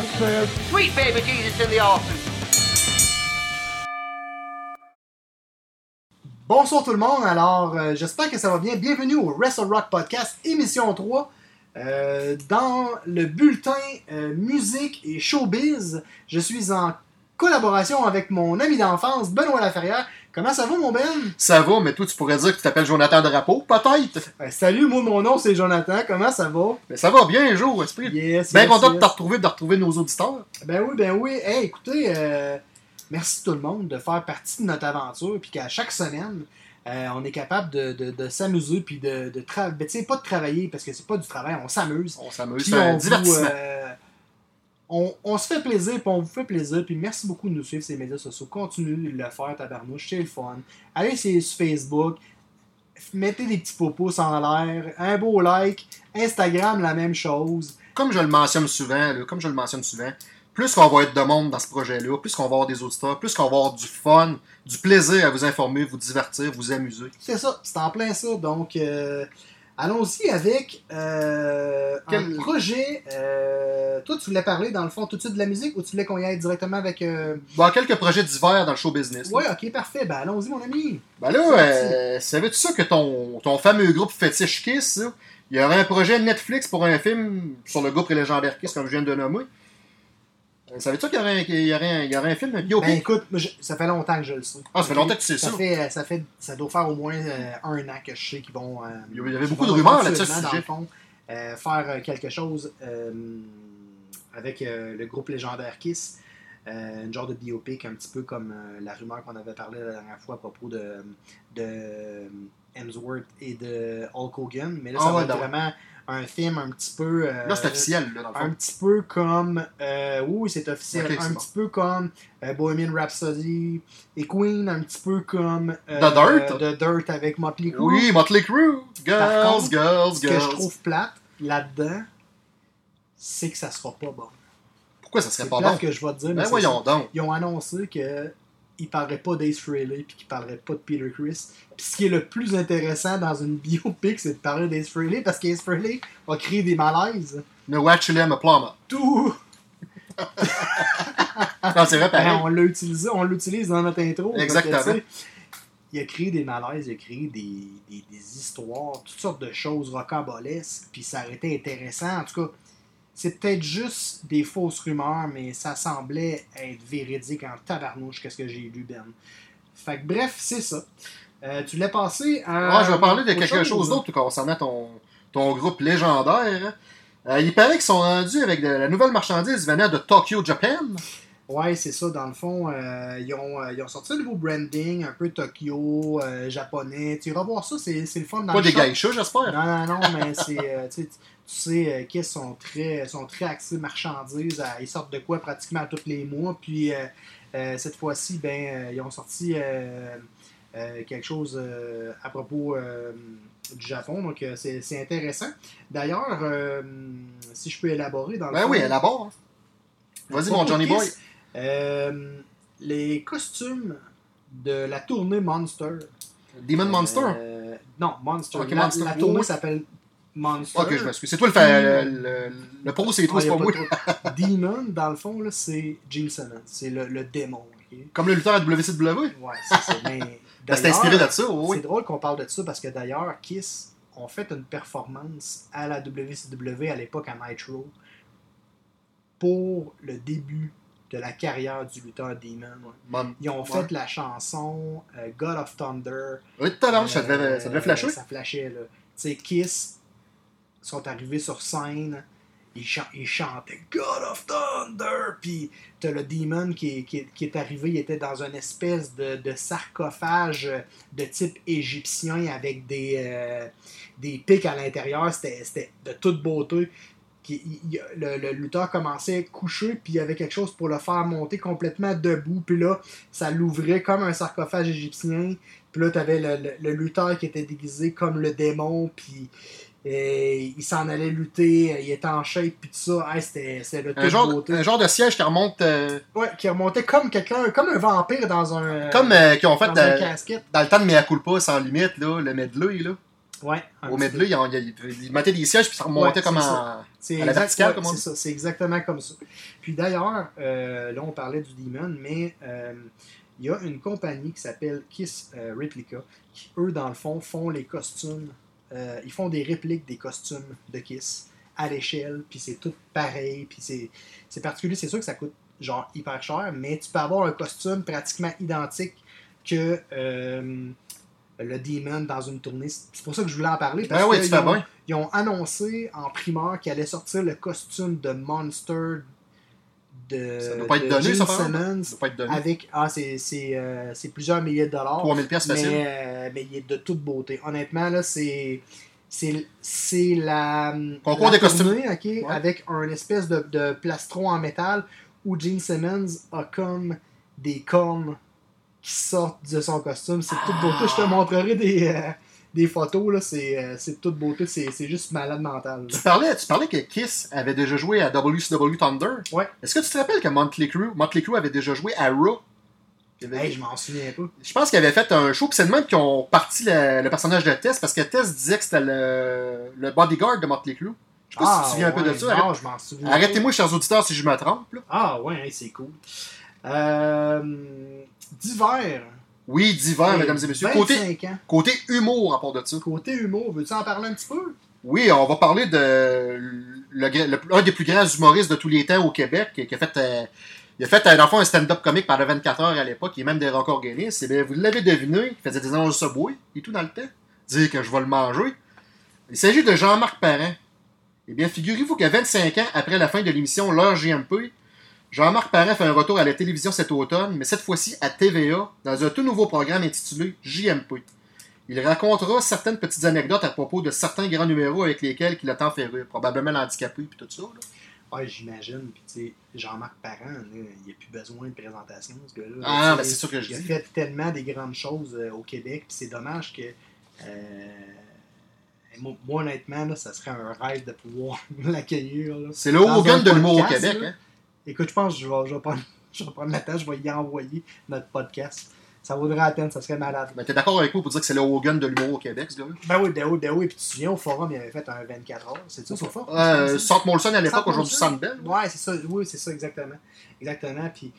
Sweet baby Jesus in the. Bonsoir tout le monde, alors euh, j'espère que ça va bien. Bienvenue au Wrestle Rock Podcast, émission 3. Euh, dans le bulletin euh, musique et showbiz, je suis en collaboration avec mon ami d'enfance, Benoît Laferrière. Comment ça va, mon Ben? Ça va, mais toi, tu pourrais dire que tu t'appelles Jonathan Drapeau, peut-être. Ben, salut, moi, mon nom, c'est Jonathan. Comment ça va? Mais ça va bien, un jour, esprit. Yes, Bien yes, content de te retrouver, de retrouver nos auditeurs. Ben oui, ben oui. Hey, écoutez, euh, merci tout le monde de faire partie de notre aventure, puis qu'à chaque semaine, euh, on est capable de, de- de s'amuser, puis de, de travailler. Tu sais, pas de travailler, parce que c'est pas du travail, on s'amuse. On s'amuse, c'est un on, vous, divertissement. euh, on, on se fait plaisir, puis on vous fait plaisir, puis merci beaucoup de nous suivre sur les médias sociaux. Continuez de le faire, tabarnouche, c'est le fun. Allez sur sur Facebook, mettez des petits popos en l'air, un beau like. Instagram, la même chose. Comme je le mentionne souvent, là, comme je le mentionne souvent, plus qu'on va être de monde dans ce projet-là, plus qu'on va avoir des auditeurs, plus qu'on va avoir du fun, du plaisir à vous informer, vous divertir, vous amuser. C'est ça, c'est en plein ça. Donc, euh, allons-y avec euh, Quel- un projet. euh, toi, tu voulais parler, dans le fond, tout de suite de la musique ou tu voulais qu'on y aille directement avec. euh, Bon, quelques projets divers dans le show business. là. Ouais, ok, parfait. Ben, allons-y, mon ami. Ben là, euh, savais-tu ça que ton, ton fameux groupe Fétiche Kiss, il y aurait un projet Netflix pour un film sur le groupe légendaire Kiss, comme je viens de le nommer? Euh, Savais-tu qu'il y aurait un, un, un film, un biopic? Ben, écoute, je- ça fait longtemps que je le sais. Ah, ça fait longtemps que tu sais ça. Fait, ça, fait, ça doit faire au moins euh, un an que je sais qu'ils vont. euh, Il y avait beaucoup de rumeurs là-dessus, dans le fond, euh, faire euh, quelque chose euh, avec euh, le groupe légendaire Kiss. Euh, une genre de biopic, un petit peu comme euh, la rumeur qu'on avait parlé la dernière fois à propos de, de Hemsworth et de Hulk Hogan. Mais là, ça Ah, va ouais, être vraiment un film un petit peu. euh, Là, c'est officiel, là, dans le fond. un petit peu comme. euh, oui, c'est officiel. Un bon. petit peu comme euh, Bohemian Rhapsody et Queen, un petit peu comme. euh, The Dirt? The Dirt avec Motley Crue. Oui, Motley Crue! Par Girls, contre, girls, Ce que je girls. trouve plate là-dedans, c'est que ça sera pas bon. Pourquoi ça serait pas bon? que je vais te dire, mais Ben voyons ça. donc. Ils ont annoncé que ils parleraient pas d'Ace Frehley puis qu'ils parleraient pas de Peter Chris. Puis ce qui est le plus intéressant dans une biopic, c'est de parler d'Ace Frehley parce qu'Ace Frehley a créé des malaises. No, actually, I'm a plumber. Tout Non, c'est vrai, Ben, pareil. on l'a utilisé, on l'utilise dans notre intro. Exactement. Il a créé des malaises, il a créé des, des- des histoires, toutes sortes de choses rocambolesques, puis ça aurait été intéressant. En tout cas, c'est peut-être juste des fausses rumeurs, mais ça semblait être véridique en tabarnouche, qu'est-ce que j'ai lu, Ben. Fait que bref, c'est ça. Euh, tu l'as passé à. Ah, je vais parler de quelque chose d'autre concernant ton, ton groupe légendaire. Euh, il paraît qu'ils sont rendus avec de la nouvelle marchandise venant de Tokyo, Japan. Ouais, c'est ça, dans le fond. euh, ils, ont, euh, ils ont sorti un nouveau branding, un peu Tokyo, euh, japonais. Tu iras voir ça, c'est c'est le fun dans Pas le des shop. geishas, j'espère. Non, non, non, mais c'est. Tu sais, euh, Kiss sont très, sont très axés marchandises. ils sortent de quoi pratiquement tous les mois. Puis euh, euh, cette fois-ci, ben, ils ont sorti quelque chose à propos du Japon. Donc c'est intéressant. D'ailleurs, euh, si je peux élaborer dans le Ben fond, oui, là-bas. hein. Vas-y, à mon Johnny Boy. Euh, les costumes de la tournée Monster. Demon Monster? Non, Monster. La, Monster. la tournée s'appelle Monster. Ok, je m'excuse. C'est toi le, fa- le, le, pro, c'est Ah, toi, y c'est pas moi. Demon, dans le fond, c'est Gene Simmons. C'est le, le démon. Comme le lutteur à WCW. Ouais, c'est ça. Mais Ben, c'est inspiré de ça, oui. C'est drôle qu'on parle de ça parce que d'ailleurs, Kiss ont fait une performance à la WCW à l'époque à Nitro pour le début de la carrière du lutteur Demon. Mon- Ils ont Ouais. fait la chanson euh, God of Thunder. Oui, tout à l'heure, ça Euh, devait, ça devait flasher. Ça flashait, là. Tu sais, Kiss sont arrivés sur scène. il, chan- il chantait God of Thunder, puis t'as le Demon qui, est- arrivé, il était dans une espèce de, sarcophage de type égyptien avec des, euh, des pics à l'intérieur, c'était de toute beauté. Le, lutteur commençait couché, puis il y avait quelque chose pour le faire monter complètement debout, puis là, ça l'ouvrait comme un sarcophage égyptien, puis là, t'avais le, le, le lutteur qui était déguisé comme le démon, puis euh, il s'en allait lutter, il était en shape, puis tout ça. Hey, c'était c'était de Un genre, beauté. un genre de siège qui remonte euh, Ouais, qui remontait comme quelqu'un, comme un vampire dans un. comme euh, qu'ils ont fait dans euh, casquette. dans le temps de Mea Culpa sans limite, là, le medley. Là. Ouais. Au medley, ils, ils mettaient des sièges puis ça remontait Ouais, comme en. C'est À la exact- verticale, ouais, comme on c'est dit. ça, c'est exactement comme ça. Puis d'ailleurs, euh, là on parlait du Demon, mais il y a une compagnie qui s'appelle Kiss Replica, qui eux dans le fond font les costumes, euh, ils font des répliques des costumes de Kiss à l'échelle, puis c'est tout pareil, puis c'est particulier, c'est sûr que ça coûte genre hyper cher, mais tu peux avoir un costume pratiquement identique que euh, le Demon dans une tournée. C'est pour ça que je voulais en parler. Parce Ben oui, que tu ils fais ont- bien. ils ont annoncé en primeur qu'il allait sortir le costume de Monster de, Ça doit pas être donné, Gene ça? Simmons Ça doit pas être donné. avec ah c'est c'est euh, c'est plusieurs milliers de dollars 3000 pièces facile. mais, euh, mais il est de toute beauté honnêtement là c'est c'est c'est la Concours la des costumes. avec un espèce de, de plastron en métal où Gene Simmons a comme des cornes qui sortent de son costume c'est de toute beauté je te montrerai des euh, des photos là c'est euh, c'est toute beauté c'est c'est juste malade mental là. Tu parlais, tu parlais que Kiss avait déjà joué à WCW Thunder. Ouais. Est-ce que tu te rappelles que Motley Crue, Motley Crue avait déjà joué à Raw? Il avait- Hey, je m'en souviens pas. Je pense qu'ils avaient fait un show, puis c'est de même qu'ils ont parti le, le personnage de Tess, parce que Tess disait que c'était le, le bodyguard de Motley Crue. Je sais pas si tu te souviens un peu de ouais, ça. Non, Arrête- je m'en souviens. Arrêtez-moi, chers auditeurs, si je me trompe. là. Ah ouais, hey, c'est cool. Euh, D'hiver. Oui, divers, mesdames et messieurs. Côté, 25 ans. côté humour à part de ça. Côté humour, veux-tu en parler un petit peu? Oui, on va parler de le, le- un des plus grands humoristes de tous les temps au Québec, qui, a fait, euh, il a fait euh, dans le fond, un stand-up comique pendant 24 heures à l'époque, a même des records Guinness. Eh bien, vous l'avez deviné, il faisait des annonces de Subway et tout dans le temps. Dire que je vais le manger. Il s'agit de Jean-Marc Parent. Eh bien, figurez-vous que 25 ans après la fin de l'émission L'heure JMP, Jean-Marc Parent fait un retour à la télévision cet automne, mais cette fois-ci à TVA, dans un tout nouveau programme intitulé JMP. Il racontera certaines petites anecdotes à propos de certains grands numéros avec lesquels il a tant fait rire. Probablement l'handicapé et tout ça. là. Ouais, j'imagine. Puis, tu sais, Jean-Marc Parent, là, il n'y a plus besoin de présentation, ce gars-là. Ah, ben, c'est sûr que je Il a fait tellement des grandes choses euh, au Québec, puis c'est dommage que. euh, moi, moi, honnêtement, là, ça serait un rêve de pouvoir l'accueillir. C'est le Hogan de l'humour au Québec. là. Hein? Écoute, je pense que je vais, je vais prendre, je vais prendre la tâche, je vais y envoyer notre podcast. Ça vaudrait la peine, ça serait malade. Ben, T'es d'accord avec moi pour dire que c'est le Hogan de l'humour au Québec, ce gars-là? Ben oui, ben oui, ben oui. Puis tu te souviens, au forum, il avait fait un 24 heures. C'est ça, au forum? Euh, Sant Molson à l'époque, aujourd'hui? Sandbell. Ouais, c'est ça. Oui, c'est ça, exactement. Exactement. Puis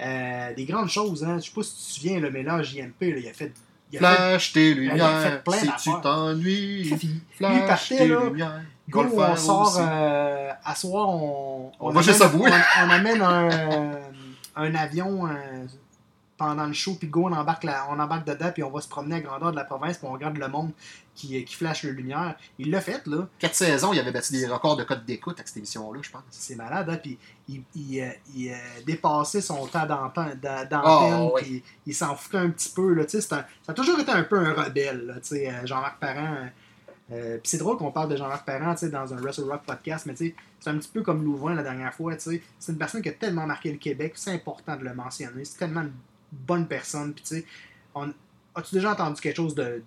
euh, des grandes choses, hein. Je sais pas si tu te souviens, le mélange IMP, là, il a fait. Il a Flash tes il a fait lumières, plein si tu t'ennuies. Flash tes là. lumières. Go, le on sort, euh, à soir, on, On va amène, on, on amène un, euh, un avion euh, pendant le show, puis go, on embarque, la- on embarque dedans, puis on va se promener à grandeur de la province, puis on regarde le monde qui, qui flash les lumières. Il l'a fait, là. Quatre saisons, il avait battu des records de code d'écoute avec cette émission-là, je pense. C'est malade, hein? Puis il, il, il, dépassait son temps d'antenne, d'a- d'antenne, ouais. puis il s'en foutait un petit peu, là. Tu sais, c'est un- ça a toujours été un peu un rebelle, là, tu sais, Jean-Marc Parent. Euh, puis c'est drôle qu'on parle de Jean-Marc Parent, dans un Wrestle Rock podcast, mais c'est un petit peu comme Louvain la dernière fois. C'est une personne qui a tellement marqué le Québec, c'est important de le mentionner. C'est tellement une bonne personne, puis tu sais, on- as-tu déjà entendu quelque chose de,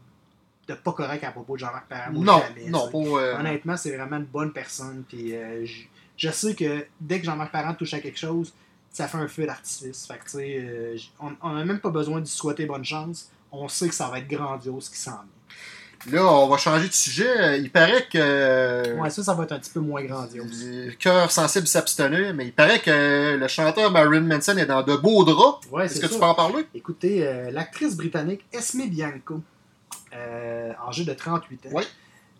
de pas correct à propos de Jean-Marc Parent? Non, jamais, non, pas. euh, Honnêtement, c'est vraiment une bonne personne. Puis euh, je, je sais que dès que Jean-Marc Parent touche à quelque chose, ça fait un feu d'artifice. Fait que, tu sais, euh, on n'a même pas besoin de souhaiter bonne chance. On sait que ça va être grandiose ce qui s'en vient. Là, on va changer de sujet. Il paraît que. Ouais, ça, ça va être un petit peu moins grandiose. Le cœur sensible s'abstenait, mais il paraît que le chanteur Marilyn Manson est dans de beaux draps. Ouais, Est-ce que ça. tu peux en parler? Écoutez, euh, l'actrice britannique Esme Bianco, euh, âgée de 38 ans, Ouais.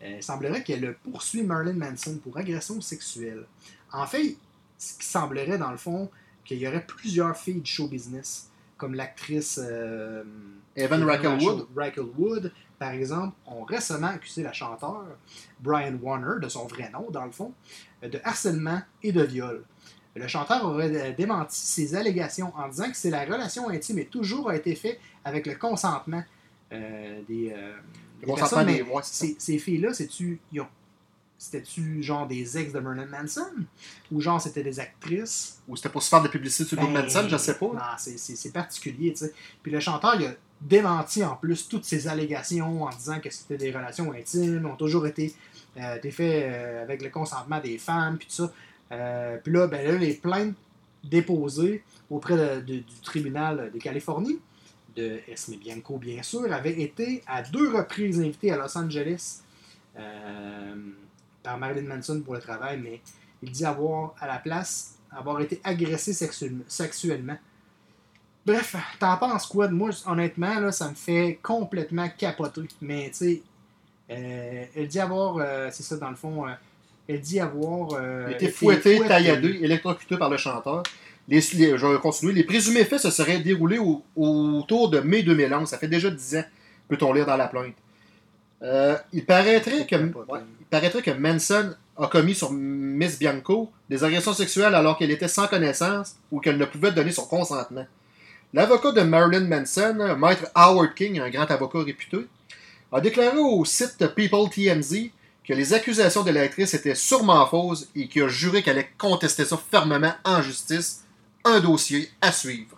euh, il semblerait qu'elle poursuit Marilyn Manson pour agression sexuelle. En fait, ce qui semblerait, dans le fond, qu'il y aurait plusieurs filles du show business comme l'actrice euh, Evan Rachel Rachel Wood, par exemple, ont récemment accusé la chanteur, Brian Warner, de son vrai nom, dans le fond, de harcèlement et de viol. Le chanteur aurait démenti ces allégations en disant que c'est la relation intime et toujours a été fait avec le consentement euh, des, euh, Le des consentement personnes. des- c'est ces, ces filles-là, c'est-tu, c'était-tu genre des ex de Marilyn Manson? Ou genre c'était des actrices? Ou c'était pour se faire de la publicité sur Ben, Manson, je sais pas. Non, c'est particulier, tu sais. Puis le chanteur, il a démenti en plus toutes ces allégations en disant que c'était des relations intimes, ont toujours été, euh, euh, avec le consentement des femmes, puis tout ça. Euh, puis là, ben là, les plaintes déposées auprès de- de- du tribunal de Californie, de Esme Bianco, bien sûr, avaient été à deux reprises invitées à Los Angeles euh, par Marilyn Manson pour le travail, mais il dit avoir, à la place, avoir été agressé sexuellement. Bref, t'en penses quoi de moi? Honnêtement, là, ça me fait complètement capoter. Mais, tu sais, euh, elle dit avoir, euh, c'est ça, dans le fond, euh, elle dit avoir... été été fouetté, fouettée. tailladé, électrocuté par le chanteur. Les, les- je vais continuer. Les présumés faits se seraient déroulés au- autour de mai 2011. Ça fait déjà 10 ans, peut-on lire dans la plainte. Euh, il, paraîtrait que, ouais, il paraîtrait que Manson a commis sur Miss Bianco des agressions sexuelles alors qu'elle était sans connaissance ou qu'elle ne pouvait donner son consentement. L'avocat de Marilyn Manson, maître Howard King, un grand avocat réputé, a déclaré au site People TMZ que les accusations de l'actrice étaient sûrement fausses et qu'il a juré qu'elle allait contester ça fermement en justice. Un dossier à suivre.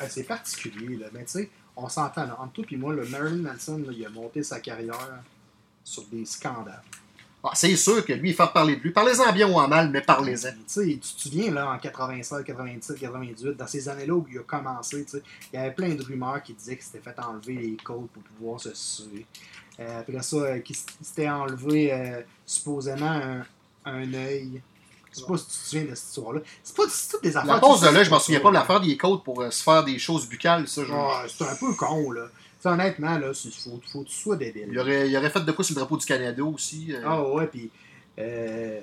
Euh, c'est particulier, là. Mais, tu sais, on s'entend. Entre toi et moi, le Marilyn Manson, il a monté sa carrière sur des scandales. Ah, c'est sûr que lui, il fait parler de lui. Parlez-en bien ou en mal, mais parlez-en. Tu te souviens, là, en 96, 97, 98, dans ces années-là où il a commencé, il y avait plein de rumeurs qui disaient qu'il s'était fait enlever les côtes pour pouvoir se suer. Euh, après ça, euh, qu'il s'était enlevé euh, supposément un, un œil. Je sais pas si tu te souviens de cette histoire-là. C'est pas toutes des affaires. La tu de l'œil, je m'en souviens pas de l'affaire des côtes pour se faire des choses buccales, ça. Ah, c'est un peu con, là. Tu sais, honnêtement, là, il faut, faut que tu sois débile. Il, aurait, il aurait fait de quoi sur le drapeau du Canada aussi. euh. Ah ouais, puis euh,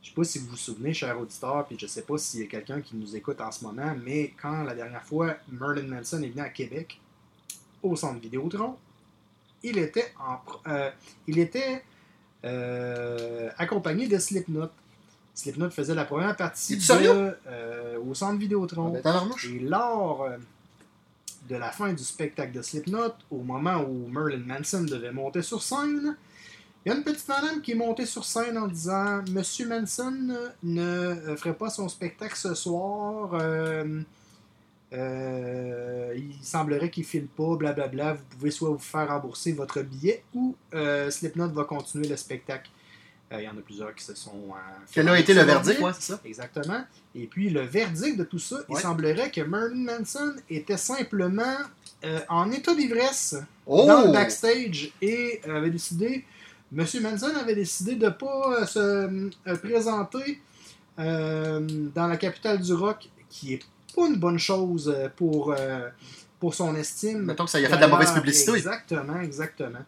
je sais pas si vous vous souvenez, cher auditeur, puis je sais pas s'il y a quelqu'un qui nous écoute en ce moment, mais quand la dernière fois Merlin Manson est venu à Québec, au centre Vidéotron, il était en euh, il était euh, accompagné de Slipknot. Slipknot faisait la première partie de, au centre Vidéotron. Ben, dans l'armouche. Et lors de la fin du spectacle de Slipknot, au moment où Merlin Manson devait monter sur scène, il y a une petite madame qui est montée sur scène en disant Monsieur Manson ne euh, ferait pas son spectacle ce soir. euh, euh, il semblerait qu'il file pas, blablabla. Vous pouvez soit vous faire rembourser votre billet ou Slipknot va continuer le spectacle. Euh, Il y en a plusieurs qui se sont. euh, Quel a été le verdict, ça? Exactement. Et puis le verdict de tout ça, il semblerait que Merlin Manson était simplement euh, en état d'ivresse Oh! dans le backstage et avait décidé, Monsieur Manson avait décidé de ne pas se présenter euh, dans la capitale du rock, qui est pas une bonne chose pour, euh, pour son estime. Mettons que ça y a fait de la mauvaise publicité. Exactement, exactement.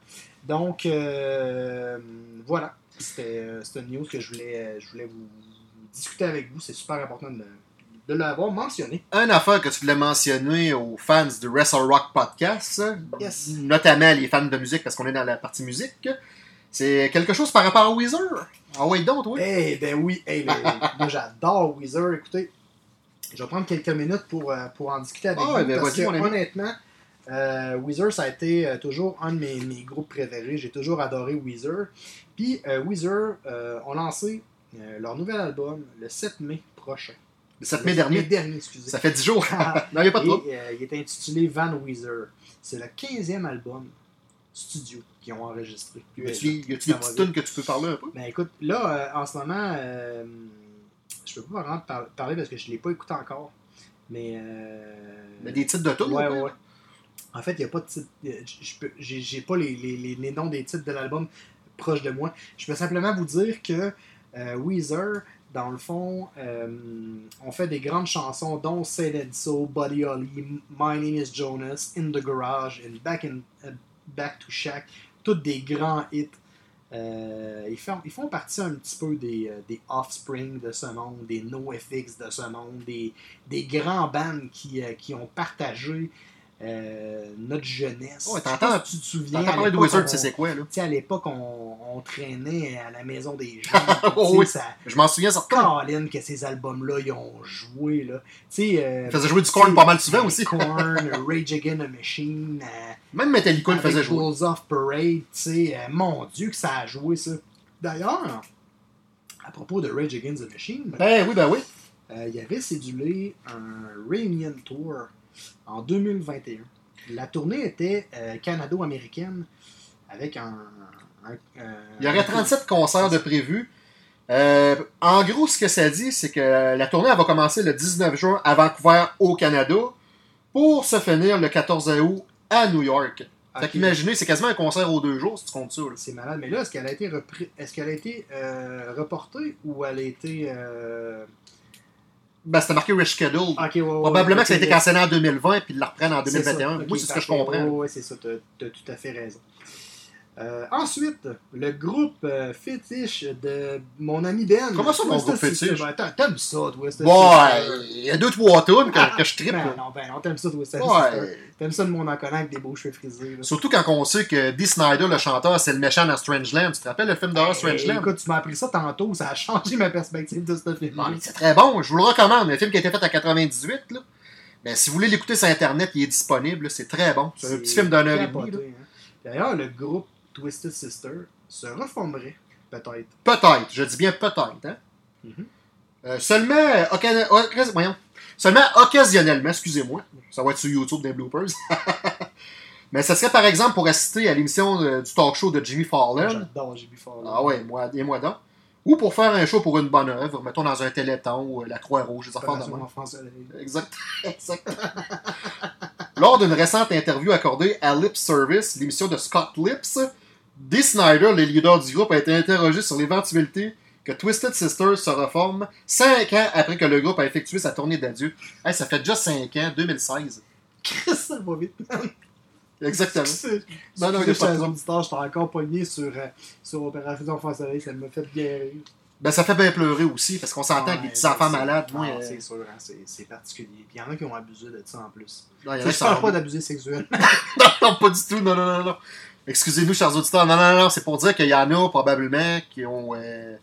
Donc, euh, voilà. C'était euh, c'était une news que je voulais, euh, je voulais vous, discuter avec vous. C'est super important de, de l'avoir mentionné. Une affaire que tu voulais mentionner aux fans du Wrestle Rock Podcast, Yes. notamment les fans de musique, parce qu'on est dans la partie musique, c'est quelque chose par rapport à Weezer. Ah ouais, donc, oui. Eh ben oui, eh ben, moi j'adore Weezer. Écoutez, je vais prendre quelques minutes pour, euh, pour en discuter avec Ah vous. ouais, ben parce que honnêtement, euh, Weezer, ça a été euh, toujours un de mes, mes groupes préférés. J'ai toujours adoré Weezer. Puis euh, Weezer euh, ont lancé euh, leur nouvel album le 7 mai prochain. Le 7 Le mai dernier. dernier, excusez. Ça fait 10 jours. non, il n'y a pas de Et, il est intitulé Van Weezer. C'est le 15e album studio qu'ils ont enregistré. Y a-tu y a-tu des petites tunes que tu peux parler un peu? Ben écoute, là, en ce moment, je peux pas vraiment par- parler parce que je l'ai pas écouté encore. Mais. Euh, Mais des titres de tunes, ouais, ouais. En fait, il n'y a pas de titre. J'ai pas les, les- les- noms des titres de l'album proches de moi. Je peux simplement vous dire que euh, Weezer, dans le fond, euh, on fait des grandes chansons, dont Say It So, Buddy Holly, My Name is Jonas, In the Garage, and Back, uh, Back to Shack. Toutes des grands hits. Euh, ils, font, ils font partie un petit peu des, euh, des Offspring de ce monde, des NoFX de ce monde, des, des grands bands qui, qui ont partagé euh, notre jeunesse. Ouais, t'entends- tu te souviens. T'entends parler de Wizard, on- tu sais c'est quoi, là? tu sais, à l'époque, on, on traînait à la maison des gens. Oh oui. ça, Je m'en souviens certains. Colin, que ces albums-là, ils ont joué. Là. Tu sais, euh, Ils faisaient jouer du Korn pas mal souvent aussi. Korn, Rage Against the Machine, euh, Même Metallica le faisait jouer. Bulls of Parade, tu sais, euh, mon Dieu que ça a joué ça. D'ailleurs, à propos de Rage Against the Machine, Ben oui, ben oui. il y avait cédulé un Reunion Tour en 2021. La tournée était euh, canado-américaine avec un... un- un- Il y aurait 37 concerts de prévus. Euh, en gros, ce que ça dit, c'est que la tournée elle va commencer le 19 juin à Vancouver, au Canada, pour se finir le 14 août à New York. Fait Ok. qu'imaginez, c'est quasiment un concert aux deux jours, si tu comptes ça. C'est malade. Mais là, est-ce qu'elle a été, repris... est-ce qu'elle a été euh, reportée ou elle a été... Ben, c'était marqué ouais, ouais, Probablement ouais, que ça a été cancellé en 2020 puis ils la reprennent en C'est 2021. ça. Ok, Moi, c'est ce que je comprends. Ouais, c'est ça, t'as as tout à fait raison. Euh, ensuite, le groupe euh, fétiche de mon ami Ben. Comment ça, mon groupe fétiche? Ben, t'aimes ça, Twisted Ouais, il y a deux, trois tunes que, que je trippe. Ben non, ben non, t'aimes ça, Twisted. Ouais. T'aimes ça, le monde en connaît avec des beaux cheveux frisés. là. Surtout quand on sait que Dee Snyder, le chanteur, c'est le méchant dans Strangeland. Tu te rappelles le film d'horreur Hey, Strangeland? écoute, tu m'as appris ça tantôt, ça a changé ma perspective de ce film. C'est très bon, je vous le recommande. Un film qui a été fait en 98. Là. Ben, si vous voulez l'écouter sur Internet, il est disponible. C'est très bon. C'est un petit film d'une heure et hein. D'ailleurs, le groupe Twisted Sister se reformerait, peut-être. Peut-être, je dis bien peut-être. Hein? Mhm. Euh, seulement, voyons. seulement occasionnellement, excusez-moi. Ça va être sur YouTube des bloopers. Mais ça serait par exemple pour assister à l'émission euh, du talk show de Jimmy Fallon. J'adore J.B. Fallon. Ah ouais, moi, et moi donc. Ou pour faire un show pour une bonne œuvre, mettons dans un téléthon ou euh, la Croix-Rouge, des affaires de. Enfant Soleil. Exact. exact. Lors d'une récente interview accordée à Lip Service, l'émission de Scott Lips, Dee Snyder, le leader du groupe, a été interrogé sur l'éventualité que Twisted Sister se reforme cinq ans après que le groupe a effectué sa tournée d'adieu. Hey, ça fait déjà cinq ans, 2016. ça va vite. Exactement. Non, non, non, y a pas de chers auditeurs, j'étais encore pogné sur, euh, sur Opération Enfant Soleil, ça m'a fait bien rire. Ben, ça fait bien pleurer aussi, parce qu'on s'entend que des petits enfants malades, moi. euh, C'est sûr, hein, c'est particulier. Puis il y en a qui ont abusé de ça en plus. non, y en a je parle s'en pas d'abuser sexuel. non, non, pas du tout. Non, non, non, non. Excusez-nous, chers auditeurs. Non, non, non, c'est pour dire qu'il y en a probablement qui ont. euh,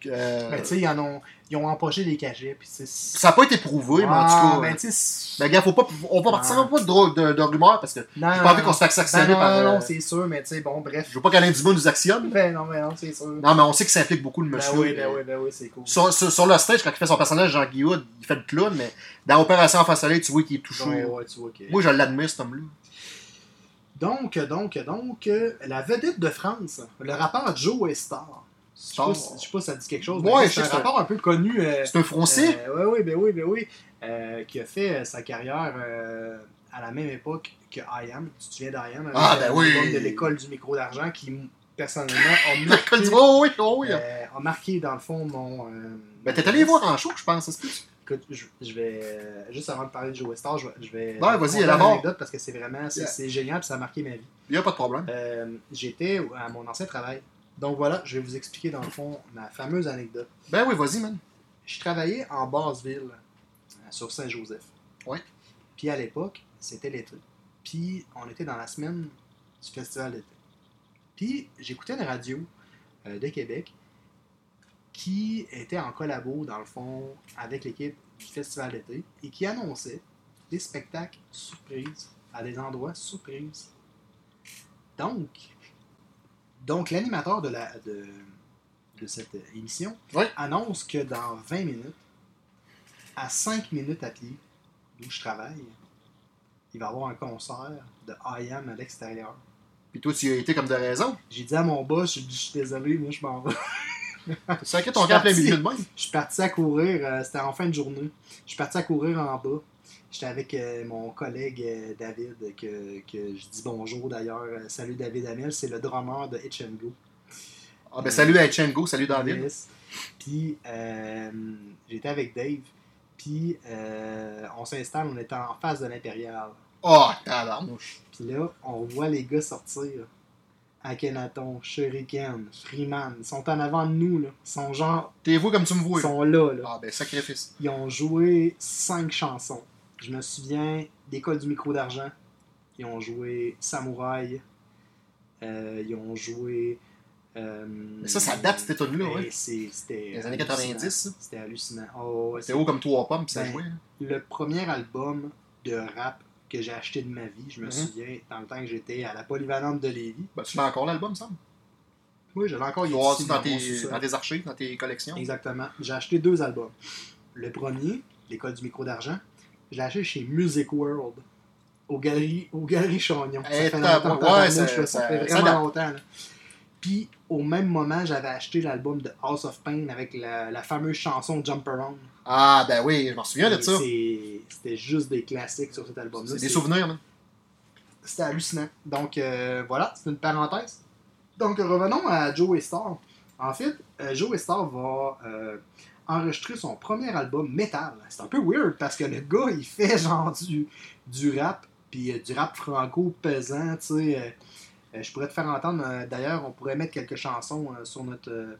que- Ben, tu sais, ils en ont, ils ont empoché des cachets. Puis ça n'a pas été prouvé, mais en Ah, tout cas. ben, tu sais. Ben, gars, faut pas, on va partir Ah. pas de, de, de rumeurs parce que Non, j'ai pas envie qu'on se fasse Ben, actionner non, par. non, euh, non, c'est sûr, mais tu sais, bon, bref. je veux pas qu'Alain Dumas nous actionne. Ben non, ben non, c'est sûr. Non, mais on sait que ça implique beaucoup le Ben monsieur. oui, ben Euh, oui, ben oui, c'est cool. Sur, sur, sur le stage, quand il fait son personnage, Jean Guillaume, il fait le clown, mais dans Opération Enfant Soleil, tu vois qu'il est touché. Ouais, ouais, tu vois que- Moi, je l'admire, cet homme-là. Donc, donc, donc, euh, la vedette de France, le rappeur Joe Star. Je sais pas, je sais pas si ça dit quelque chose. Ouais, c'est un rappeur un peu connu. euh, C'est un français. oui, oui, ben oui, ben oui. euh, qui a fait euh, sa carrière euh, à la même époque que I Am. Tu te souviens d'I Am? Ah, ben euh, oui. de l'école du micro d'argent qui, personnellement, a marqué, Oh oui, oh oui. euh, a marqué, dans le fond, mon. euh, Ben, t'es allé voir en show, je pense, c'est. Écoute, je, je vais. euh, juste avant de parler de Joe Star, je vais. Je vais Ouais, vas-y, anecdote parce que c'est vraiment. C'est Yeah. génial puis ça a marqué ma vie. Il n'y a pas de problème. Euh, J'étais à mon ancien travail. Donc voilà, je vais vous expliquer dans le fond ma fameuse anecdote. Ben oui, vas-y, man. Je travaillais en Basseville, euh, sur Saint-Joseph. Ouais. Puis à l'époque, c'était l'été. Puis on était dans la semaine du festival d'été. Puis j'écoutais une radio euh, de Québec qui était en collabo, dans le fond, avec l'équipe du festival d'été et qui annonçait des spectacles surprises à des endroits surprises. Donc, donc l'animateur de, la, de, de cette émission annonce que dans 20 minutes, à 5 minutes à pied d'où je travaille, il va y avoir un concert de I Am à l'extérieur. Puis toi, tu y as été comme de raison? J'ai dit à mon boss, je suis désolé, moi je m'en vais. En plein milieu de même? Je suis parti à courir, euh, c'était en fin de journée. Je suis parti à courir en bas. J'étais avec euh, mon collègue euh, David, que, que je dis bonjour d'ailleurs. Salut David Amel, c'est le drummer de Go. Ah, ben salut à Go, salut David. Yes. Puis j'étais avec Dave. Puis on s'installe, on était en face de l'Impérial. Oh, tabarnouche. Puis là, on voit les gars sortir. Akhenaton, Shuriken, Freeman, ils sont en avant de nous, là. Ils sont genre, T'es vous comme tu me ils vois. sont là, là. Ah, ben, sacrifice. Ils ont joué cinq chansons. Je me souviens d'École du micro d'argent. Ils ont joué Samouraï. Euh, ils ont joué. euh, Mais ça, ça date, cette étonne-là, ben, ouais. C'était. Les années hallucinant. 90, ça. C'était hallucinant. Oh, C'était haut comme trois pommes, puis ça Ben, jouait. là. le premier album de rap que j'ai acheté de ma vie, je me Mhm. souviens, dans le temps que j'étais à la polyvalente de Lévis. Ben, tu l'as encore l'album, ça? Oui, je l'ai encore il est dans, tes, dans tes archives, dans tes collections. Exactement. J'ai acheté deux albums. Le premier, L'école du micro d'argent, je l'ai acheté chez Music World, aux galeries, aux galeries Chagnon. Ça Eh, fait longtemps, ouais, ça- là, ça, ça- fait vraiment longtemps. là. Puis, au même moment, j'avais acheté l'album de House of Pain avec la, la fameuse chanson Jump Around. Ah, ben oui, je m'en souviens de ça. C'était juste des classiques sur cet album-là. C'est des souvenirs, man. C'était hallucinant. Donc euh, voilà, c'est une parenthèse. Donc revenons à Joe Star. En fait, euh, Joe Star va euh, enregistrer son premier album metal. C'est un peu weird parce que le gars, il fait genre du, du rap, puis euh, du rap franco pesant, tu sais. je pourrais te faire entendre, d'ailleurs, on pourrait mettre quelques chansons sur notre,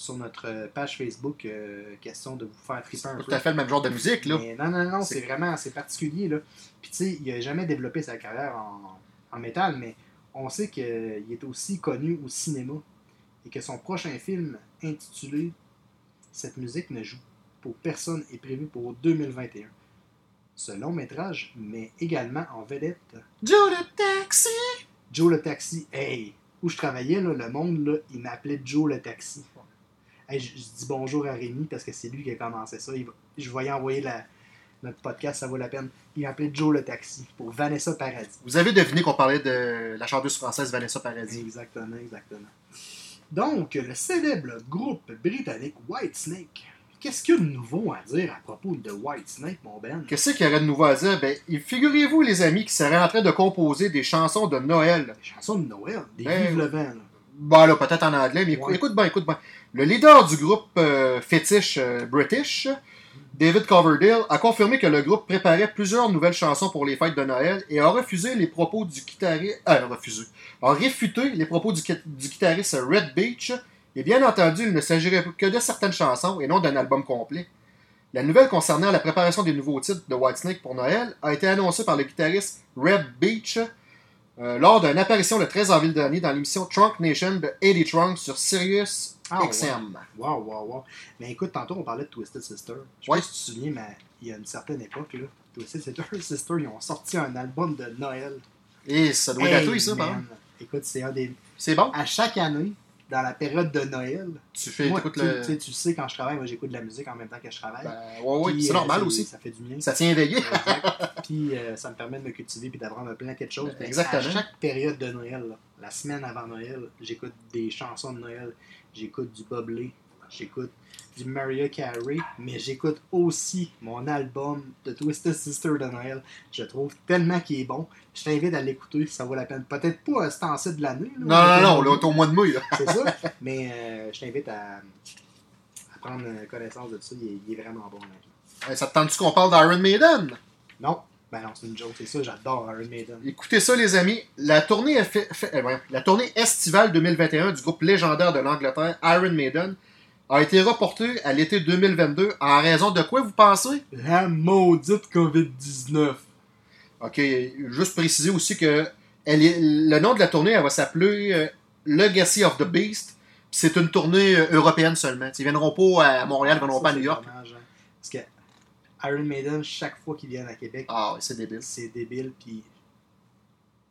sur notre euh, page Facebook, euh, question de vous faire triper un peu. tout à fait le même genre de musique, là. Mais non, non, non, C'est- c'est vraiment c'est particulier. Là. Puis tu sais, il n'a jamais développé sa carrière en, en métal, mais on sait qu'il est aussi connu au cinéma et que son prochain film intitulé Cette musique ne joue pour personne est prévu pour 2021. Ce long métrage met également en vedette Joe le taxi! Joe le taxi. Hey, où je travaillais, là, le monde, là, il m'appelait Joe le taxi. Hey, je, je dis bonjour à Rémi parce que c'est lui qui a commencé ça. Il va- je voyais envoyer la, notre podcast, ça vaut la peine. Il m'appelait Joe le taxi pour Vanessa Paradis. Vous avez deviné qu'on parlait de la chanteuse française Vanessa Paradis. Exactement, exactement. Donc, le célèbre groupe britannique Whitesnake. Qu'est-ce qu'il y a de nouveau à dire à propos de Whitesnake, mon Ben? Qu'est-ce qu'il y aurait de nouveau à dire? Ben, figurez-vous, les amis, qui seraient en train de composer des chansons de Noël. Des chansons de Noël, des Ben, Vive le vent. là. Bon, là, peut-être en anglais, mais Ouais. écoute bien, écoute bien. Le leader du groupe euh, fétiche euh, British, David Coverdale, a confirmé que le groupe préparait plusieurs nouvelles chansons pour les fêtes de Noël et a refusé les propos du guitariste. Euh, refusé. A réfuté les propos du, gui- du guitariste Red Beach. Et bien entendu, il ne s'agirait que de certaines chansons et non d'un album complet. La nouvelle concernant la préparation des nouveaux titres de Whitesnake pour Noël a été annoncée par le guitariste Red Beach euh, lors d'une apparition le 13 avril dernier dans l'émission Trunk Nation de Eddie Trunk sur Sirius Ah, XM. Wow, wow, wow. Mais écoute, tantôt, on parlait de Twisted Sister. Je sais Ouais. pas si tu te souviens, mais il y a une certaine époque, là, Twisted Sister, Sister, ils ont sorti un album de Noël. Et ça doit être Hey, toi, ça, par exemple. Écoute, c'est un des. C'est bon? À chaque année, dans la période de Noël, Tu fais, moi, tu, le... tu sais, quand je travaille, moi, j'écoute de la musique en même temps que je travaille. Ben, ouais, ouais, Puis, c'est euh, normal aussi. Ça fait du bien. Ça tient éveillé. Puis euh, ça me permet de me cultiver puis d'apprendre plein de choses. Ben, exactement. À chaque période de Noël, là, la semaine avant Noël, j'écoute des chansons de Noël, j'écoute du Bob Lee, j'écoute du Mariah Carey, mais j'écoute aussi mon album de Twisted Sister de Noël. Je trouve tellement qu'il est bon. Je t'invite à l'écouter, ça vaut la peine. Peut-être pas à ce temps-ci de l'année. Non, non, non, là, au mois de mai, là. C'est ça. Mais euh, je t'invite à, à prendre connaissance de ça. Il est, il est vraiment bon. Hey, Ça te tente-tu qu'on parle d'Iron Maiden? Non, ben non, c'est une joke, c'est ça, j'adore Iron Maiden. Écoutez ça, les amis. La tournée, est fait- fait- euh, voyons, la tournée estivale 2021 du groupe légendaire de l'Angleterre, Iron Maiden, a été reportée à l'été 2022 en raison de quoi, vous pensez? La maudite COVID-19. OK, juste préciser aussi que elle est- le nom de la tournée, elle va s'appeler euh, Legacy of the Beast. C'est une tournée euh, européenne seulement. Ils viendront pas à Montréal, ils viendront pas à New York. dommage, hein. Parce que Iron Maiden, chaque fois qu'ils viennent à Québec, Ah, c'est débile. c'est débile, puis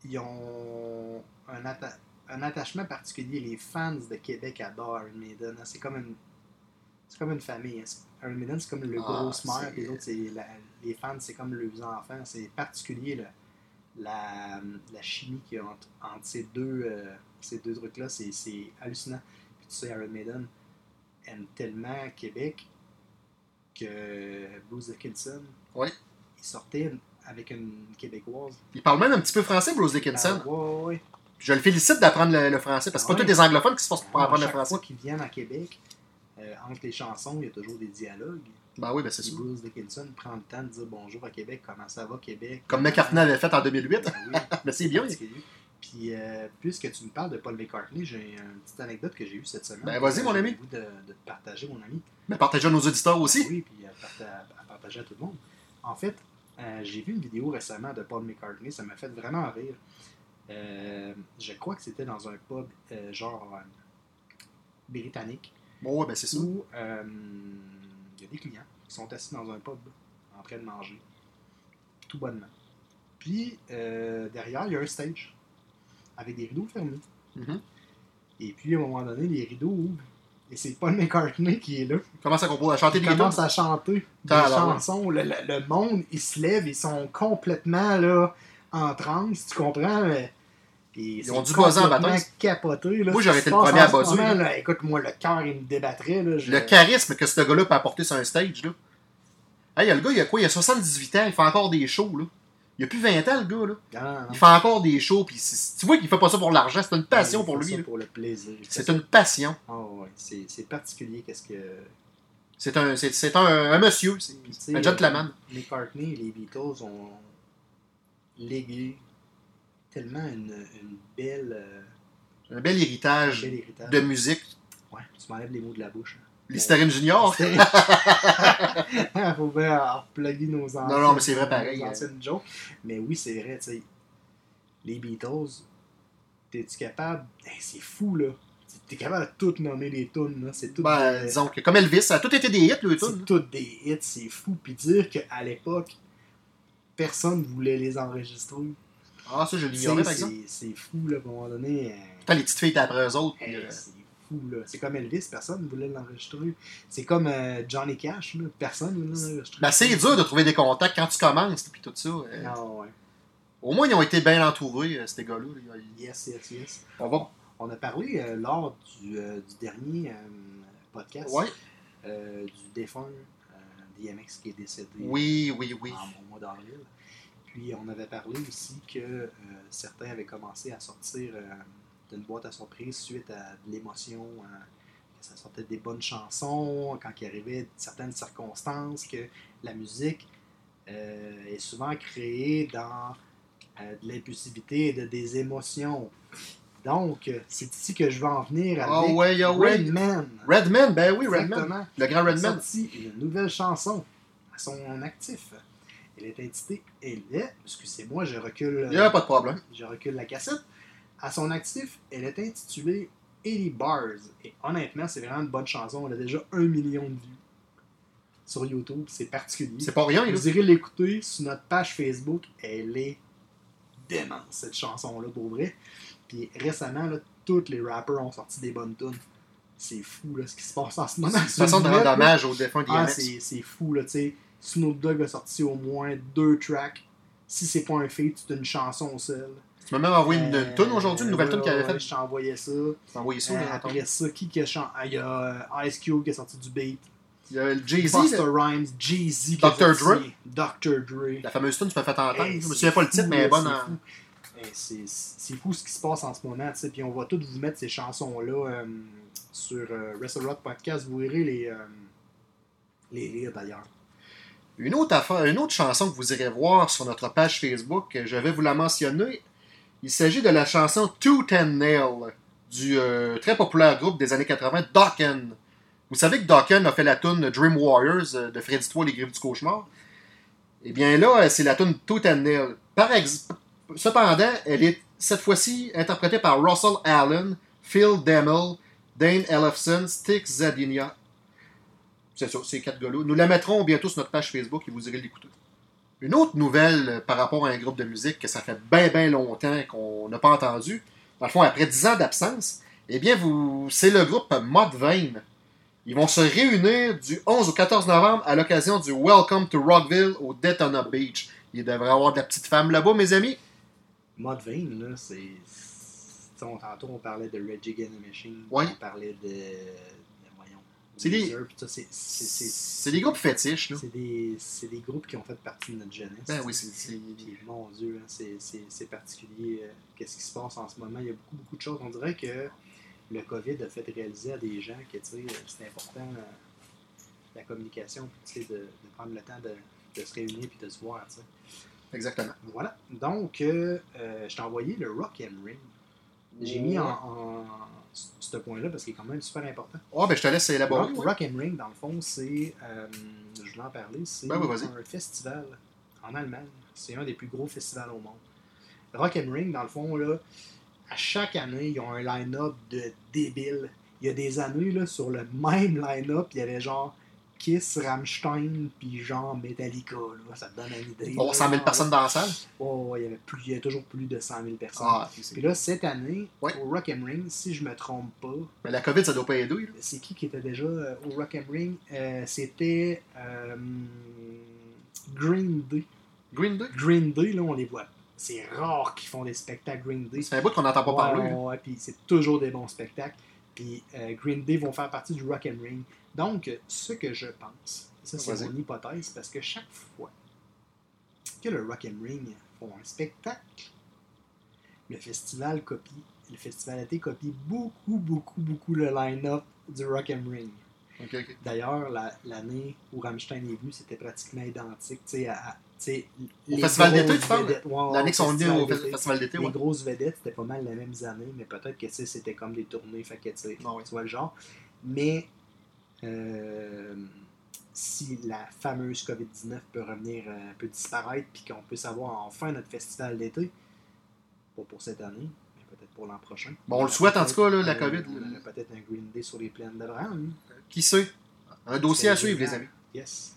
ils ont un, atta- un attachement particulier. Les fans de Québec adorent Iron Maiden. hein. C'est comme une c'est comme une famille. hein. Iron Maiden, c'est comme le Ah, gros mère, puis les autres, c'est la- les fans, c'est comme leurs enfants. C'est particulier là. la, la chimie qu'il y a entre, entre ces deux, euh, ces deux trucs-là. C'est hallucinant. Puis tu sais, Iron Maiden aime tellement Québec que Bruce Dickinson, Oui. il sortait avec une Québécoise. Il parle même un petit peu français, Bruce Dickinson. Ah, ouais, ouais. Je le félicite d'apprendre le, le français, parce que c'est pas Ouais. tous des anglophones qui se forcent pour Ah, apprendre le français. fois qu'ils viennent à Québec, euh, entre les chansons, il y a toujours des dialogues. Ben oui, ben c'est sûr. Bruce Dickinson prend le temps de dire bonjour à Québec, comment ça va Québec? Comme McCartney avait fait en 2008. Ben oui, Mais c'est bien. Puis, euh, puisque tu me parles de Paul McCartney, j'ai une petite anecdote que j'ai eue cette semaine. Ben, vas-y, mon J'ai ami. goût De, de te partager, mon ami. Mais partagez à nos auditeurs aussi. Oui, puis à, parta- à partager à tout le monde. En fait, euh, j'ai vu une vidéo récemment de Paul McCartney, ça m'a fait vraiment rire. Euh, je crois que c'était dans un pub euh, genre euh, britannique Bon, ouais, ben c'est ça. où euh, il y a des clients qui sont assis dans un pub en train de manger, tout bonnement. Puis euh, derrière, il y a un stage avec des rideaux fermés. Mhm. Et puis à un moment donné, les rideaux ouvrent. Et c'est Paul McCartney qui est là. Commence à composer, à chanter Il des commence à chanter des chansons. Le, le- le monde, ils se lèvent, ils sont complètement là, en transe, tu comprends? mais- c'est ont dû buzzer en bataille. capoté. Là, Moi, j'aurais été le premier à buzzer, Écoute, moi, le cœur, il me débattrait. Là, je- Le charisme que ce gars-là peut apporter sur un stage, là. Hey, le gars, il a quoi? Il a 78 ans, il fait encore des shows, là. Il a plus 20 ans, le gars, là. Ah. Il fait encore des shows, puis c'est- tu vois qu'il fait pas ça pour l'argent, c'est une passion Il pour lui. là. pour le plaisir. C'est une passion. Ah ouais, c'est c'est particulier qu'est-ce que. C'est un, c'est, c'est un, un monsieur, c'est un gentleman. euh, McCartney et les Beatles ont légué tellement une, une belle, euh, Un bel héritage bel héritage. de musique. Ouais, tu m'enlèves les mots de la bouche. hein. Listerine Junior. Il faut bien repluguer nos anciennes, Non, non, mais c'est vrai pareil, nos anciennes jokes. Mais oui, c'est vrai, tu sais. Les Beatles, t'es-tu capable? Hey, c'est fou, là. T'es capable de tout nommer les tunes, là. C'est tout. Ben, disons que comme Elvis, ça a tout été des hits, le tout. C'est toutes des hits, c'est fou. Puis dire qu'à l'époque, personne voulait les enregistrer. Ah, ça, je l'ignorais, par exemple. C'est fou, là, à un moment donné. euh, Putain, les petites filles étaient après eux autres. hey, euh, c'est fou, là. C'est comme Elvis, personne ne voulait l'enregistrer. C'est comme euh, Johnny Cash, là. Personne ne voulait l'enregistrer. ben, c'est dur de trouver des contacts quand tu commences, puis tout ça. euh, Ah ouais. Au moins, ils ont été bien entourés, ces gars-là. Yes, yes, yes. On va. On a parlé lors du, du dernier podcast Ouais. du défunt DMX qui est décédé Oui, oui, oui. en- au mois d'avril. Puis on avait parlé aussi que euh, certains avaient commencé à sortir euh, d'une boîte à surprise suite à de l'émotion, euh, que ça sortait des bonnes chansons, quand il arrivait certaines circonstances, que la musique euh, est souvent créée dans de l'impulsivité et de, des émotions. Donc, c'est ici que je veux en venir Ah avec ouais, ouais. Redman. Redman, ben oui, Redman. Le grand Il a Redman. sorti une nouvelle chanson à son actif. Elle est intitulée Elle est, excusez-moi, je recule, Il n'y a pas de problème. je recule la cassette. À son actif, elle est intitulée 80 Bars. Et honnêtement, c'est vraiment une bonne chanson. Elle a déjà un million de vues sur YouTube. C'est particulier. C'est pas rien. Vous irez l'écouter sur notre page Facebook. Elle est démente, cette chanson-là, pour vrai. Puis récemment, là, tous les rappers ont sorti des bonnes tunes. C'est fou, là, ce qui se passe en ce moment. C'est une façon de rendre hommage au défunt Ah, c'est fou, là, tu sais. Snoop Dogg a sorti au moins deux tracks. Si c'est pas un feat, c'est une chanson seule. Tu m'as même envoyé une, Euh, une tune aujourd'hui, une nouvelle ouais, tune qu'il avait ouais, faite. Je envoyé ça. Tu envoyé ça, Euh, après ça, qui que chante Ah, Il y a euh, Ice Cube qui a sorti du beat. Il y a le Jay-Z, Busta là, Rhymes, Jay-Z qui a Dr. sorti. Dr. Dre. la fameuse tune, tu m'as fait entendre. Hey, je me souviens pas le titre, mais là, elle est bonne c'est en. fou. Hey, c'est- fou ce qui se passe en ce moment, tu sais. Puis on va tous vous mettre ces chansons-là euh, sur euh, Wrestle Rock Podcast. Vous verrez les, euh, les lire d'ailleurs. Une autre chanson que vous irez voir sur notre page Facebook, je vais vous la mentionner. Il s'agit de la chanson Tooth and Nail du euh, très populaire groupe des années 80, Dokken. Vous savez que Dokken a fait la tune Dream Warriors euh, de Freddy 3, Les Griffes du Cauchemar. Eh bien là, euh, c'est la tune Tooth and Nail. Par Cependant, elle est cette fois-ci interprétée par Russell Allen, Phil Demmel, Dane Ellefson, Stick Zadinia. C'est ça, ces quatre gars-là. Nous la mettrons bientôt sur notre page Facebook et vous irez l'écouter. Une autre nouvelle euh, par rapport à un groupe de musique que ça fait bien, bien longtemps qu'on n'a pas entendu, dans le fond, après 10 ans d'absence, eh bien, vous, c'est le groupe Mudvayne. Ils vont se réunir du 11 au 14 novembre à l'occasion du Welcome to Rockville au Daytona Beach. Il devrait y avoir de la petite femme là-bas, mes amis. Mudvayne, là, c'est. Tantôt, on parlait de Reggie the Machine. Ouais. On parlait de. C'est des- c'est- des groupes fétiches. C'est des, des groupes qui ont fait partie de notre jeunesse. Ben oui, c'est... mon Dieu, hein, c'est- particulier. euh, Qu'est-ce qui se passe en ce moment? Il y a beaucoup, beaucoup de choses. On dirait que le COVID a fait réaliser à des gens que tu sais, c'est important euh, la communication, puis, de, de prendre le temps de, de se réunir puis de se voir. Exactement. Voilà. Donc, euh, euh, je t'ai envoyé le Rock and Ring. J'ai mis en, en- ce point-là parce qu'il est quand même super important. Ah, ben je te laisse élaborer. Rock. Rock and Ring, dans le fond, c'est. euh, je voulais en parler. C'est Ben oui, un festival en Allemagne. C'est un des plus gros festivals au monde. Rock and Ring, dans le fond, là, à chaque année, ils ont un line-up de débiles. Il y a des années, là, sur le même line-up, il y avait genre Kiss, Rammstein, puis genre Metallica. Là. Ça te donne une idée. Là. 100 000 personnes dans la salle? Oh, il, y avait plus, il y avait toujours plus de 100 000 personnes. Ah, Puis là, cette année, Ouais. au Rock and Ring, si je me trompe pas, Mais la COVID, ça doit pas aider. c'est qui qui était déjà euh, au Rock and Ring? Euh, C'était euh, Green Day. Green Day? Green Day, là, on les voit. C'est rare qu'ils font des spectacles Green Day. C'est un bout qu'on n'entend pas Ouais, parler. ouais, puis c'est toujours des bons spectacles. Puis euh, Green Day vont faire partie du Rock and Ring. Donc, ce que je pense, ça c'est mon hypothèse, parce que chaque fois que le Rock and Ring font un spectacle, le festival copie, le festival été copie beaucoup, beaucoup, beaucoup le line-up du Rock and Ring. D'ailleurs, la- l'année où Rammstein est venu, c'était pratiquement identique. tu sais, à- Au festival d'été, tu parles? L'année qu'ils sont venus au festival d'été, Les ouais. grosses vedettes, c'était pas mal les mêmes années, mais peut-être que c'était comme des tournées, fait que tu vois le genre. Mais si la fameuse COVID-19 peut revenir, euh, peut disparaître, puis qu'on peut savoir enfin notre festival d'été, pas pour cette année, mais peut-être pour l'an prochain. Bon, on le souhaite en tout cas, là, la Euh, COVID. On aurait peut-être un Green Day sur les plaines de. Qui sait? Un dossier à suivre, les amis. Yes.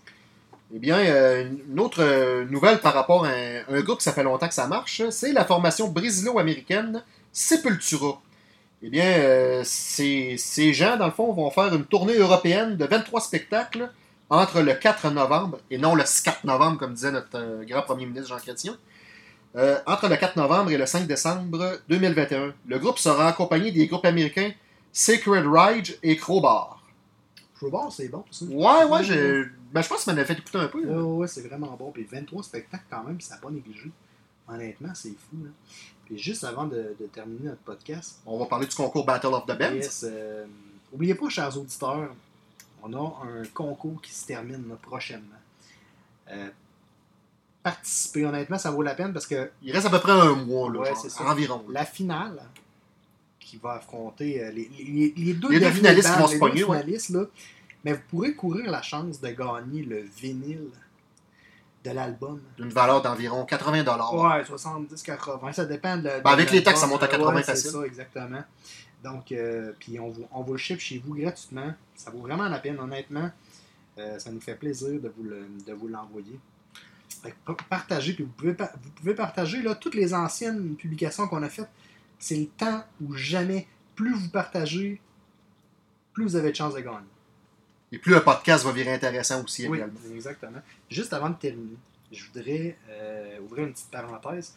Eh bien, euh, une autre euh, nouvelle par rapport à un, un groupe qui ça fait longtemps que ça marche, c'est la formation brésilo-américaine Sepultura. Eh bien, euh, ces, ces gens, dans le fond, vont faire une tournée européenne de 23 spectacles entre le 4 novembre, et non le 4 novembre, comme disait notre euh, grand premier ministre Jean Chrétien, euh, entre le 4 novembre et le 5 décembre 2021. Le groupe sera accompagné des groupes américains Sacred Rage et Crowbar. Crowbar, c'est bon, ça. Ouais, ouais, j'ai- ben, je pense que ça m'avait fait écouter un peu. Ouais, ouais, ouais, c'est vraiment bon. Puis 23 spectacles quand même, ça n'a pas négligé. Honnêtement, c'est fou. Là. Puis juste avant de, de terminer notre podcast, On va parler du concours Battle of the Bands. yes, euh, oubliez pas, chers auditeurs, on a un concours qui se termine là, prochainement. Euh, participer, honnêtement, ça vaut la peine parce que Il reste à peu près un mois, là, Ouais, genre, c'est ça. environ. la finale qui va affronter euh, les, les- les deux, Les deux finalistes qui vont se pogner, ouais. là, mais vous pourrez courir la chance de gagner le vinyle de l'album. D'une valeur d'environ 80 Ouais, 70-80, ça dépend de. Ben, avec les taxes, ça monte à 80 Ouais. C'est ça, exactement. Donc, euh, puis on, vous- on vous le ship chez vous gratuitement. Ça vaut vraiment la peine, honnêtement. Euh, ça nous fait plaisir de vous le- de vous l'envoyer. Partagez, puis vous pouvez, vous pouvez partager là, toutes les anciennes publications qu'on a faites. C'est le temps ou jamais. Plus vous partagez, plus vous avez de chances de gagner. Et plus le podcast va virer intéressant aussi, Oui, également. exactement. Juste avant de terminer, je voudrais euh, ouvrir une petite parenthèse,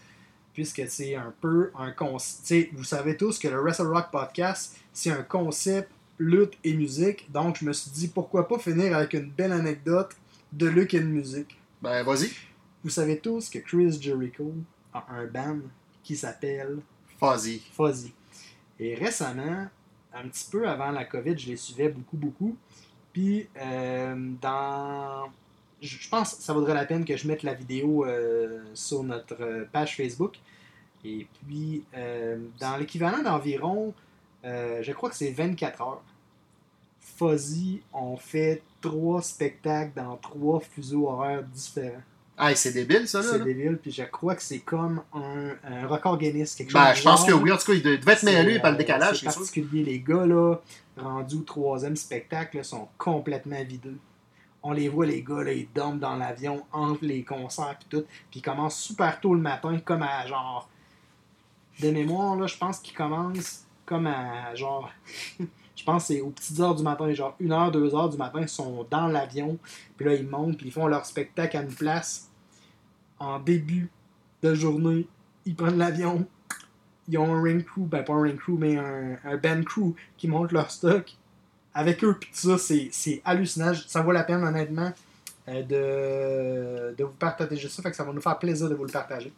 puisque c'est un peu un concept. Vous savez tous que le Wrestle Rock Podcast, c'est un concept lutte et musique. Donc, je me suis dit, pourquoi pas finir avec une belle anecdote de lutte et de musique? Ben, vas-y. Vous savez tous que Chris Jericho a un band qui s'appelle Fuzzy. Fuzzy. Et récemment, un petit peu avant la COVID, je les suivais beaucoup, beaucoup. Puis, euh, dans. Je pense que ça vaudrait la peine que je mette la vidéo euh, sur notre euh, page Facebook. Et puis, dans l'équivalent d'environ, je crois que c'est 24 heures, Fuzzy ont fait trois spectacles dans trois fuseaux horaires différents. Ah, c'est débile, ça, là. C'est débile, puis je crois que c'est comme un, un record Guinness, quelque Ben, chose je du pense que oui. En tout cas, il devait être mêlé par le euh, décalage, C'est sûr. particulier. Les gars, là, rendus au troisième spectacle, là, sont complètement videux. On les voit, les gars, là, ils dorment dans l'avion entre les concerts puis tout. Puis ils commencent super tôt le matin, comme à genre. De mémoire, là, je pense qu'ils commencent comme à genre. je pense que c'est aux petites heures du matin, genre 1h, 2h du matin, ils sont dans l'avion. Puis là, ils montent, puis ils font leur spectacle à une place. En début de journée, ils prennent l'avion, ils ont un ring crew, ben pas un ring crew, mais un, un band crew qui monte leur stock avec eux, tout ça, c'est, c'est hallucinant. Ça vaut la peine, honnêtement, euh, de, de vous partager ça. Fait que ça va nous faire plaisir de vous le partager.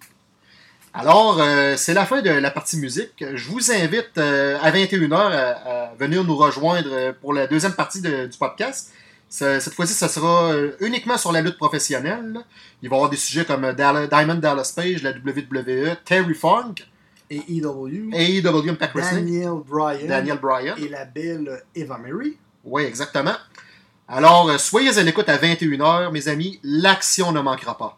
Alors, euh, c'est la fin de la partie musique. Je vous invite euh, à 21h à, à venir nous rejoindre euh, pour la deuxième partie de- du podcast. Ça- Cette fois-ci, ça sera uniquement sur la lutte professionnelle. Il va y avoir des sujets comme Diamond Dallas Page, la WWE, Terry Funk, Et EW, Impact Wrestling, Daniel Bryan Daniel Bryan. et la belle Eva Mary. Oui, exactement. Alors, soyez à l'écoute à 21h, mes amis. L'action ne manquera pas.